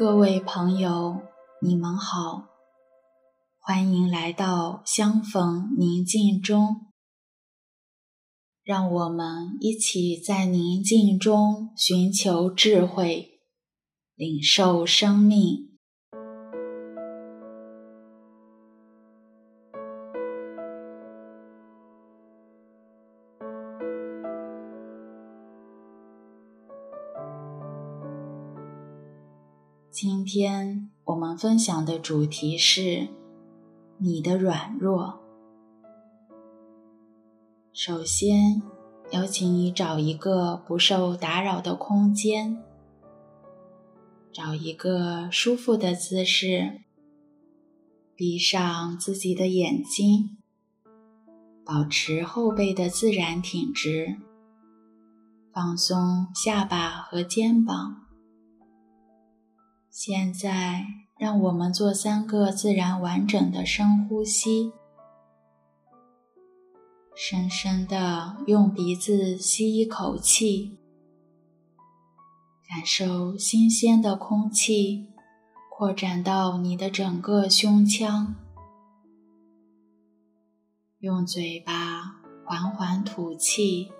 各位朋友，你们好，欢迎来到相逢宁静中。让我们一起在宁静中寻求智慧，领受生命。今天我们分享的主题是你的软弱。首先，邀请你找一个不受打扰的空间，找一个舒服的姿势，闭上自己的眼睛，保持后背的自然挺直，放松下巴和肩膀。现在，让我们做三个自然完整的深呼吸。深深的用鼻子吸一口气，感受新鲜的空气扩展到你的整个胸腔。用嘴巴缓缓吐气，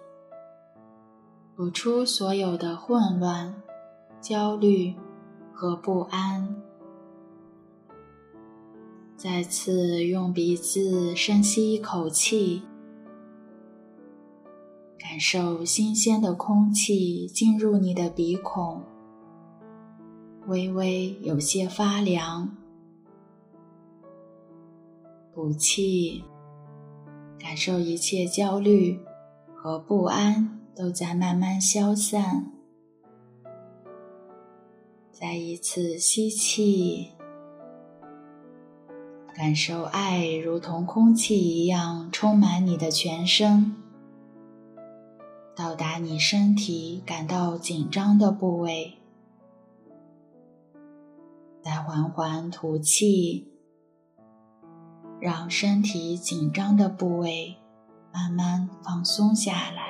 吐出所有的混乱、焦虑。和不安，再次用鼻子深吸一口气，感受新鲜的空气进入你的鼻孔，微微有些发凉。吐气，感受一切焦虑和不安都在慢慢消散。再一次吸气，感受爱如同空气一样充满你的全身，到达你身体感到紧张的部位。再缓缓吐气，让身体紧张的部位慢慢放松下来。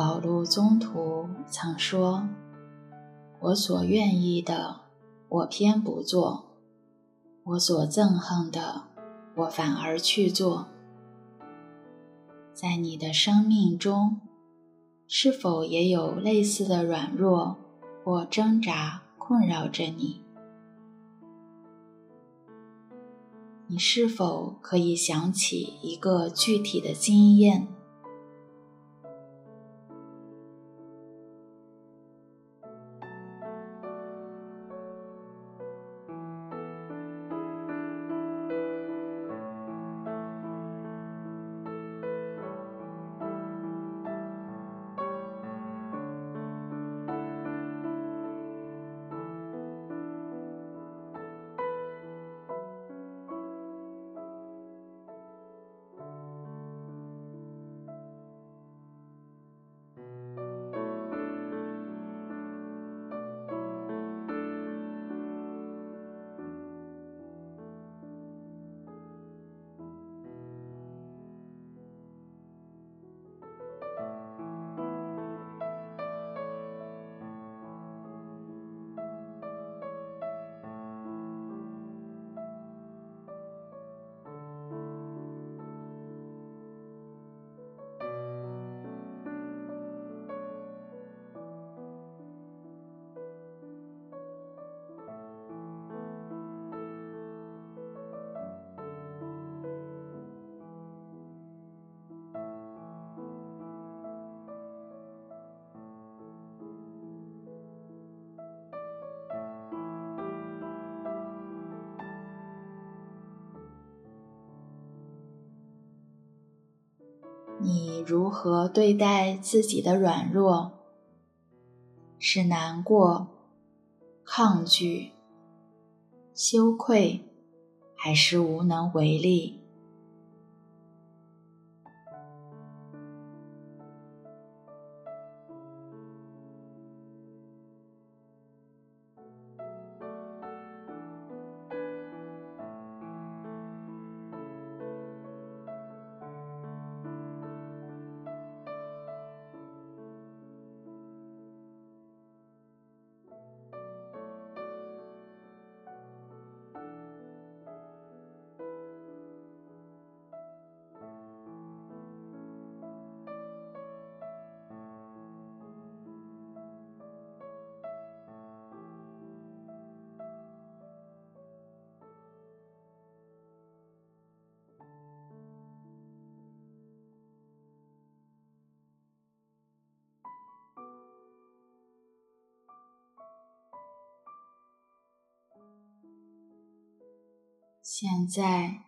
保禄宗徒曾说：“我所愿意的，我偏不做；我所憎恨的，我反而去做。”在你的生命中，是否也有类似的软弱或挣扎困扰着你？你是否可以想起一个具体的经验？你如何对待自己的软弱？是难过、抗拒、羞愧，还是无能为力？现在，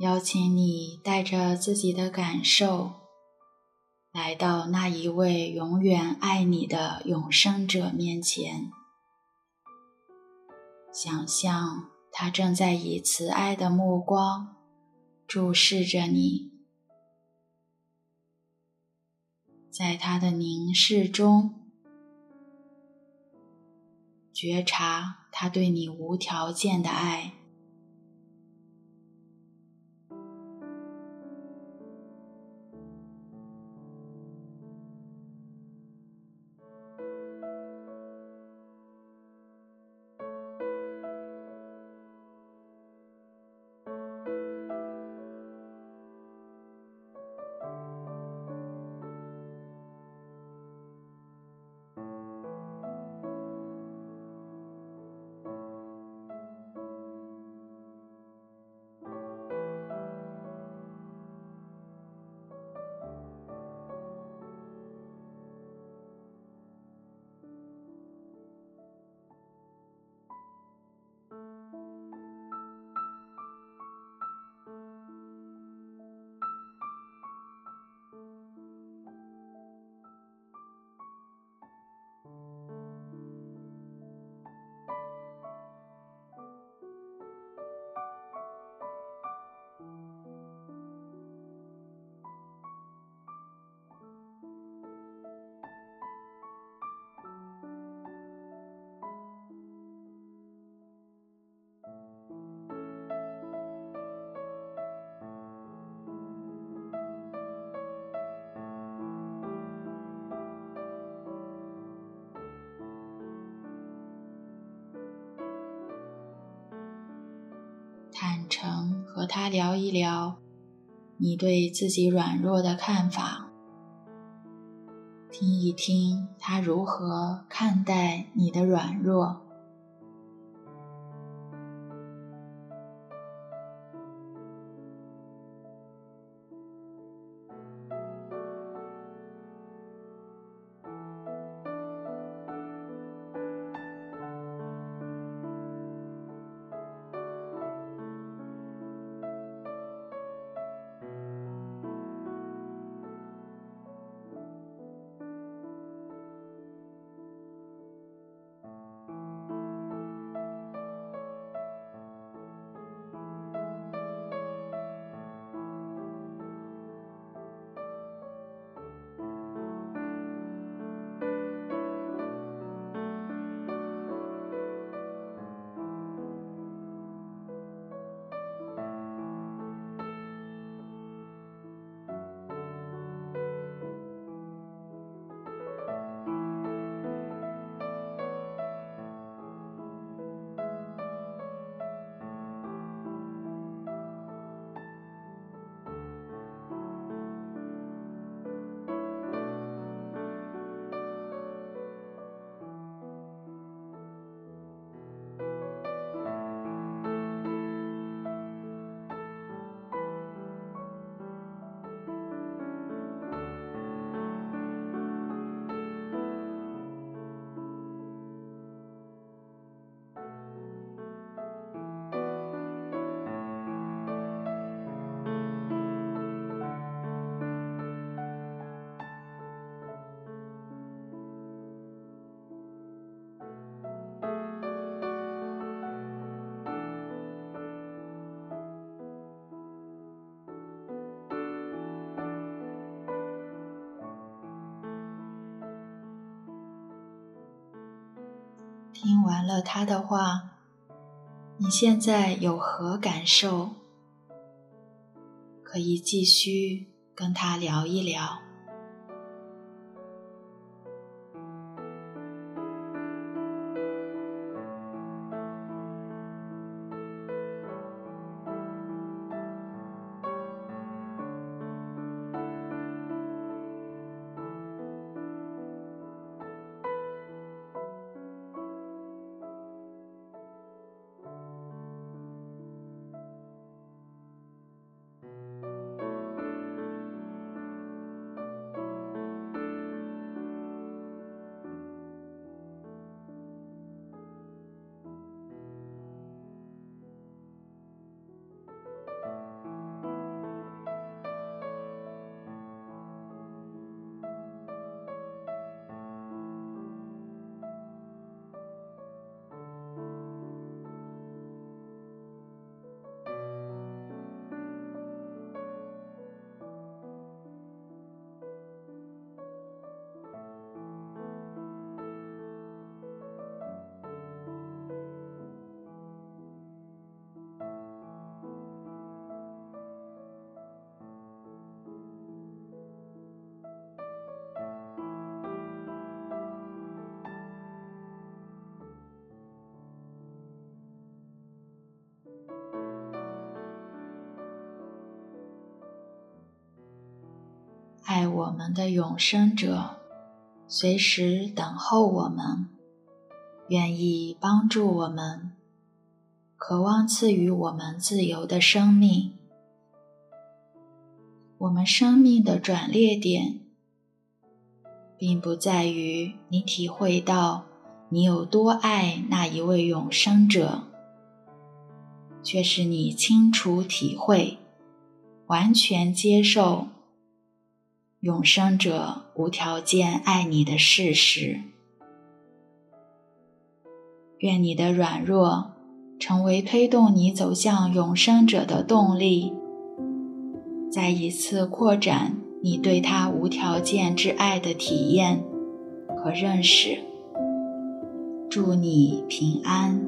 邀请你带着自己的感受，来到那一位永远爱你的永生者面前。想象他正在以慈爱的目光注视着你，在他的凝视中，觉察他对你无条件的爱。坦诚和他聊一聊你对自己软弱的看法，听一听他如何看待你的软弱。听完了他的话，你现在有何感受？可以继续跟他聊一聊。爱我们的永生者，随时等候我们，愿意帮助我们，渴望赐予我们自由的生命。我们生命的转捩点，并不在于你体会到你有多爱那一位永生者，却是你清楚体会，完全接受。永生者无条件爱你的事实，愿你的软弱成为推动你走向永生者的动力，再一次扩展你对他无条件之爱的体验和认识。祝你平安。